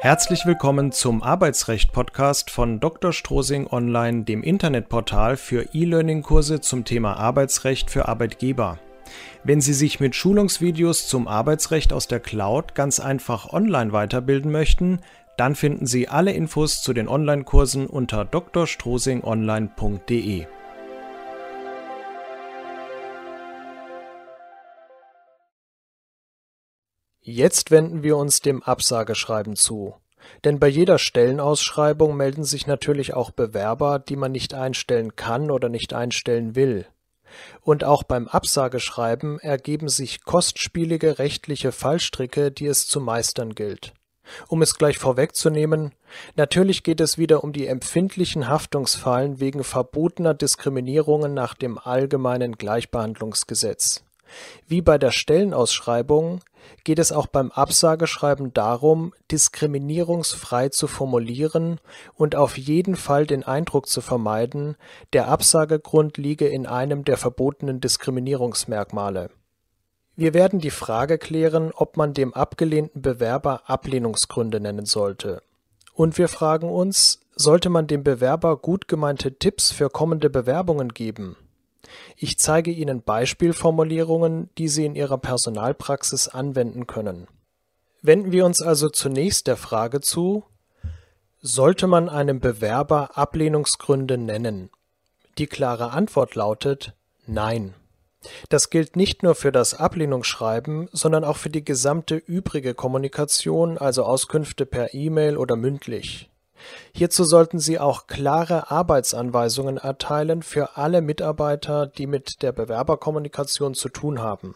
Herzlich willkommen zum Arbeitsrecht-Podcast von Dr. Strosing Online, dem Internetportal für E-Learning-Kurse zum Thema Arbeitsrecht für Arbeitgeber. Wenn Sie sich mit Schulungsvideos zum Arbeitsrecht aus der Cloud ganz einfach online weiterbilden möchten, dann finden Sie alle Infos zu den Online-Kursen unter drstrosingonline.de. Jetzt wenden wir uns dem Absageschreiben zu. Denn bei jeder Stellenausschreibung melden sich natürlich auch Bewerber, die man nicht einstellen kann oder nicht einstellen will. Und auch beim Absageschreiben ergeben sich kostspielige rechtliche Fallstricke, die es zu meistern gilt. Um es gleich vorwegzunehmen, natürlich geht es wieder um die empfindlichen Haftungsfallen wegen verbotener Diskriminierungen nach dem Allgemeinen Gleichbehandlungsgesetz. Wie bei der Stellenausschreibung geht es auch beim Absageschreiben darum, diskriminierungsfrei zu formulieren und auf jeden Fall den Eindruck zu vermeiden, der Absagegrund liege in einem der verbotenen Diskriminierungsmerkmale. Wir werden die Frage klären, ob man dem abgelehnten Bewerber Ablehnungsgründe nennen sollte. Und wir fragen uns, sollte man dem Bewerber gut gemeinte Tipps für kommende Bewerbungen geben? Ich zeige Ihnen Beispielformulierungen, die Sie in Ihrer Personalpraxis anwenden können. Wenden wir uns also zunächst der Frage zu, sollte man einem Bewerber Ablehnungsgründe nennen? Die klare Antwort lautet Nein. Das gilt nicht nur für das Ablehnungsschreiben, sondern auch für die gesamte übrige Kommunikation, also Auskünfte per E-Mail oder mündlich. Hierzu sollten Sie auch klare Arbeitsanweisungen erteilen für alle Mitarbeiter, die mit der Bewerberkommunikation zu tun haben.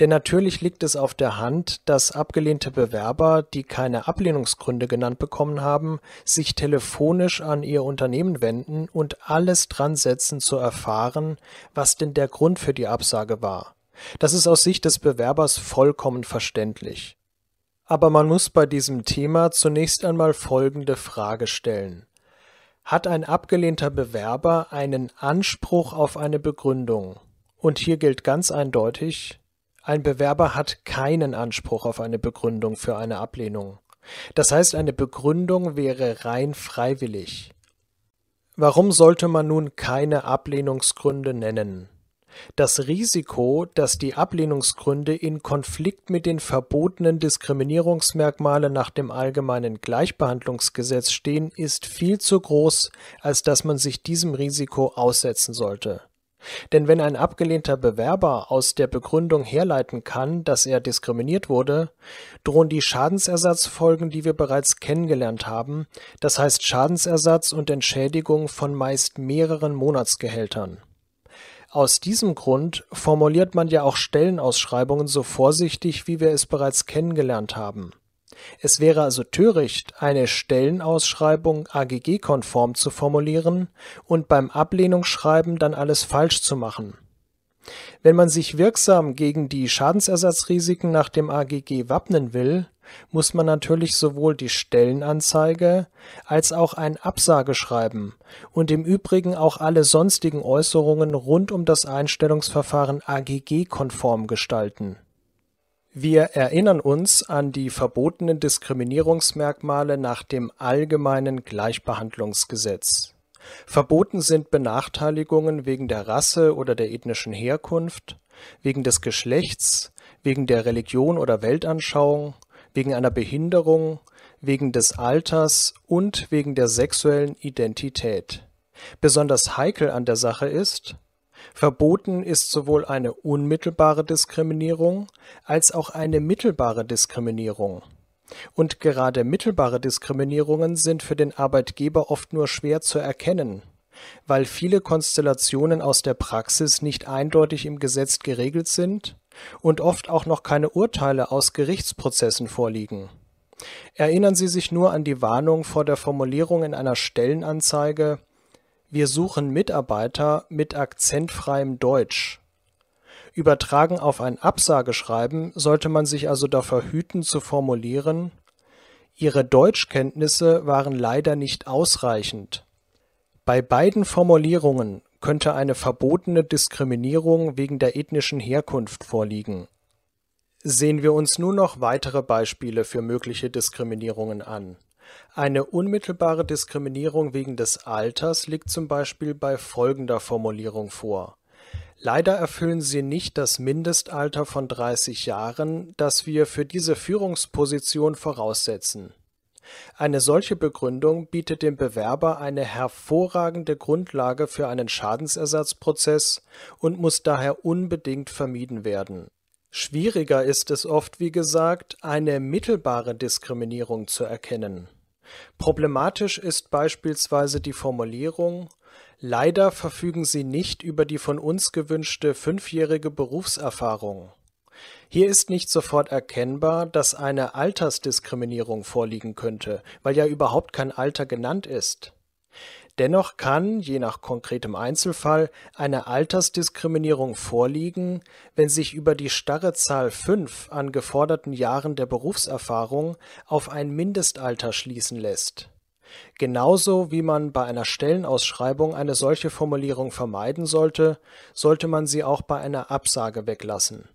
Denn natürlich liegt es auf der Hand, dass abgelehnte Bewerber, die keine Ablehnungsgründe genannt bekommen haben, sich telefonisch an ihr Unternehmen wenden und alles dran setzen zu erfahren, was denn der Grund für die Absage war. Das ist aus Sicht des Bewerbers vollkommen verständlich. Aber man muss bei diesem Thema zunächst einmal folgende Frage stellen. Hat ein abgelehnter Bewerber einen Anspruch auf eine Begründung? Und hier gilt ganz eindeutig, ein Bewerber hat keinen Anspruch auf eine Begründung für eine Ablehnung. Das heißt, eine Begründung wäre rein freiwillig. Warum sollte man nun keine Ablehnungsgründe nennen? Das Risiko, dass die Ablehnungsgründe in Konflikt mit den verbotenen Diskriminierungsmerkmalen nach dem Allgemeinen Gleichbehandlungsgesetz stehen, ist viel zu groß, als dass man sich diesem Risiko aussetzen sollte. Denn wenn ein abgelehnter Bewerber aus der Begründung herleiten kann, dass er diskriminiert wurde, drohen die Schadensersatzfolgen, die wir bereits kennengelernt haben, das heißt Schadensersatz und Entschädigung von meist mehreren Monatsgehältern. Aus diesem Grund formuliert man ja auch Stellenausschreibungen so vorsichtig, wie wir es bereits kennengelernt haben. Es wäre also töricht, eine Stellenausschreibung AGG-konform zu formulieren und beim Ablehnungsschreiben dann alles falsch zu machen. Wenn man sich wirksam gegen die Schadensersatzrisiken nach dem AGG wappnen will, muss man natürlich sowohl die Stellenanzeige als auch ein Absageschreiben und im Übrigen auch alle sonstigen Äußerungen rund um das Einstellungsverfahren AGG-konform gestalten. Wir erinnern uns an die verbotenen Diskriminierungsmerkmale nach dem Allgemeinen Gleichbehandlungsgesetz. Verboten sind Benachteiligungen wegen der Rasse oder der ethnischen Herkunft, wegen des Geschlechts, wegen der Religion oder Weltanschauung, wegen einer Behinderung, wegen des Alters und wegen der sexuellen Identität. Besonders heikel an der Sache ist, verboten ist sowohl eine unmittelbare Diskriminierung als auch eine mittelbare Diskriminierung. Und gerade mittelbare Diskriminierungen sind für den Arbeitgeber oft nur schwer zu erkennen, weil viele Konstellationen aus der Praxis nicht eindeutig im Gesetz geregelt sind und oft auch noch keine Urteile aus Gerichtsprozessen vorliegen. Erinnern Sie sich nur an die Warnung vor der Formulierung in einer Stellenanzeige Wir suchen Mitarbeiter mit akzentfreiem Deutsch. Übertragen auf ein Absageschreiben sollte man sich also davor hüten zu formulieren Ihre Deutschkenntnisse waren leider nicht ausreichend. Bei beiden Formulierungen könnte eine verbotene Diskriminierung wegen der ethnischen Herkunft vorliegen. Sehen wir uns nun noch weitere Beispiele für mögliche Diskriminierungen an. Eine unmittelbare Diskriminierung wegen des Alters liegt zum Beispiel bei folgender Formulierung vor. Leider erfüllen Sie nicht das Mindestalter von 30 Jahren, das wir für diese Führungsposition voraussetzen. Eine solche Begründung bietet dem Bewerber eine hervorragende Grundlage für einen Schadensersatzprozess und muss daher unbedingt vermieden werden. Schwieriger ist es oft, wie gesagt, eine mittelbare Diskriminierung zu erkennen. Problematisch ist beispielsweise die Formulierung Leider verfügen Sie nicht über die von uns gewünschte fünfjährige Berufserfahrung. Hier ist nicht sofort erkennbar, dass eine Altersdiskriminierung vorliegen könnte, weil ja überhaupt kein Alter genannt ist. Dennoch kann, je nach konkretem Einzelfall, eine Altersdiskriminierung vorliegen, wenn sich über die starre Zahl 5 an geforderten Jahren der Berufserfahrung auf ein Mindestalter schließen lässt. Genauso wie man bei einer Stellenausschreibung eine solche Formulierung vermeiden sollte, sollte man sie auch bei einer Absage weglassen.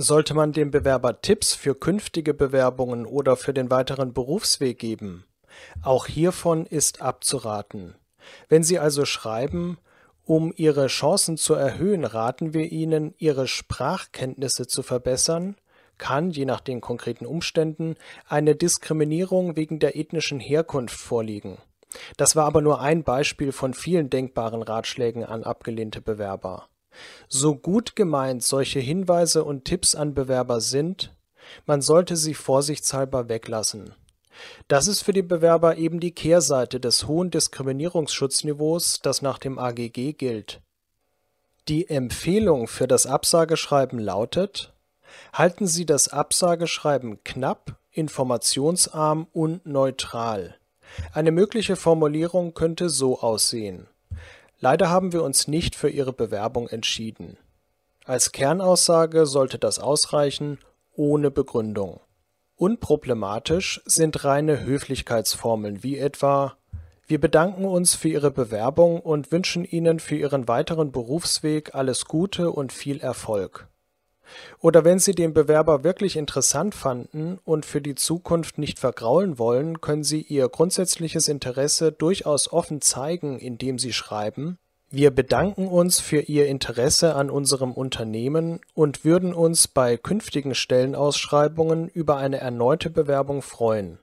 Sollte man dem Bewerber Tipps für künftige Bewerbungen oder für den weiteren Berufsweg geben? Auch hiervon ist abzuraten. Wenn Sie also schreiben, um Ihre Chancen zu erhöhen, raten wir Ihnen, Ihre Sprachkenntnisse zu verbessern, kann, je nach den konkreten Umständen, eine Diskriminierung wegen der ethnischen Herkunft vorliegen. Das war aber nur ein Beispiel von vielen denkbaren Ratschlägen an abgelehnte Bewerber. So gut gemeint solche Hinweise und Tipps an Bewerber sind, man sollte sie vorsichtshalber weglassen. Das ist für die Bewerber eben die Kehrseite des hohen Diskriminierungsschutzniveaus, das nach dem AGG gilt. Die Empfehlung für das Absageschreiben lautet, halten Sie das Absageschreiben knapp, informationsarm und neutral. Eine mögliche Formulierung könnte so aussehen. Leider haben wir uns nicht für Ihre Bewerbung entschieden. Als Kernaussage sollte das ausreichen, ohne Begründung. Unproblematisch sind reine Höflichkeitsformeln wie etwa Wir bedanken uns für Ihre Bewerbung und wünschen Ihnen für Ihren weiteren Berufsweg alles Gute und viel Erfolg. Oder wenn Sie den Bewerber wirklich interessant fanden und für die Zukunft nicht vergraulen wollen, können Sie Ihr grundsätzliches Interesse durchaus offen zeigen, indem Sie schreiben wir bedanken uns für Ihr Interesse an unserem Unternehmen und würden uns bei künftigen Stellenausschreibungen über eine erneute Bewerbung freuen.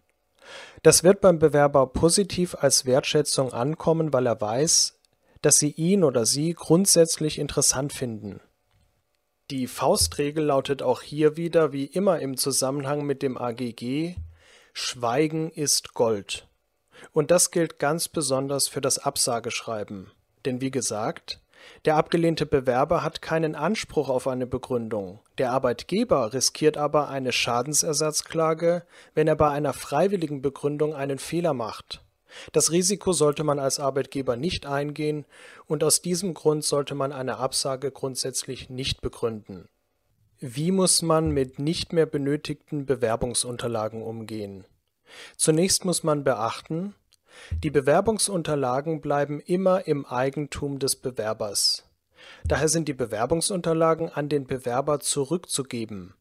Das wird beim Bewerber positiv als Wertschätzung ankommen, weil er weiß, dass Sie ihn oder sie grundsätzlich interessant finden die Faustregel lautet auch hier wieder wie immer im Zusammenhang mit dem AGG Schweigen ist Gold. Und das gilt ganz besonders für das Absageschreiben. Denn wie gesagt, der abgelehnte Bewerber hat keinen Anspruch auf eine Begründung. Der Arbeitgeber riskiert aber eine Schadensersatzklage, wenn er bei einer freiwilligen Begründung einen Fehler macht. Das Risiko sollte man als Arbeitgeber nicht eingehen und aus diesem Grund sollte man eine Absage grundsätzlich nicht begründen. Wie muss man mit nicht mehr benötigten Bewerbungsunterlagen umgehen? Zunächst muss man beachten, die Bewerbungsunterlagen bleiben immer im Eigentum des Bewerbers. Daher sind die Bewerbungsunterlagen an den Bewerber zurückzugeben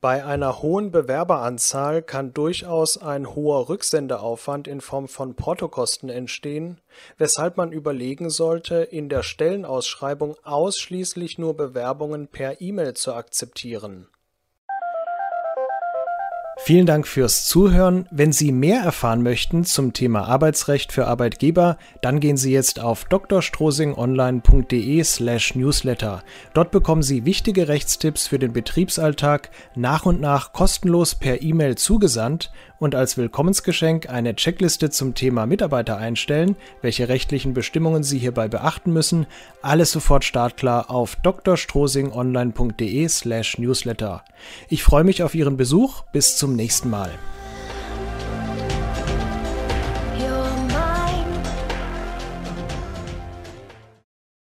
bei einer hohen Bewerberanzahl kann durchaus ein hoher Rücksendeaufwand in Form von Portokosten entstehen, weshalb man überlegen sollte, in der Stellenausschreibung ausschließlich nur Bewerbungen per E-Mail zu akzeptieren Vielen Dank fürs Zuhören. Wenn Sie mehr erfahren möchten zum Thema Arbeitsrecht für Arbeitgeber, dann gehen Sie jetzt auf drstrosingonline.de/newsletter. Dort bekommen Sie wichtige Rechtstipps für den Betriebsalltag nach und nach kostenlos per E-Mail zugesandt und als Willkommensgeschenk eine Checkliste zum Thema Mitarbeiter einstellen, welche rechtlichen Bestimmungen Sie hierbei beachten müssen. Alles sofort startklar auf drstrosingonline.de/newsletter. Ich freue mich auf Ihren Besuch. Bis zum nächsten Mal.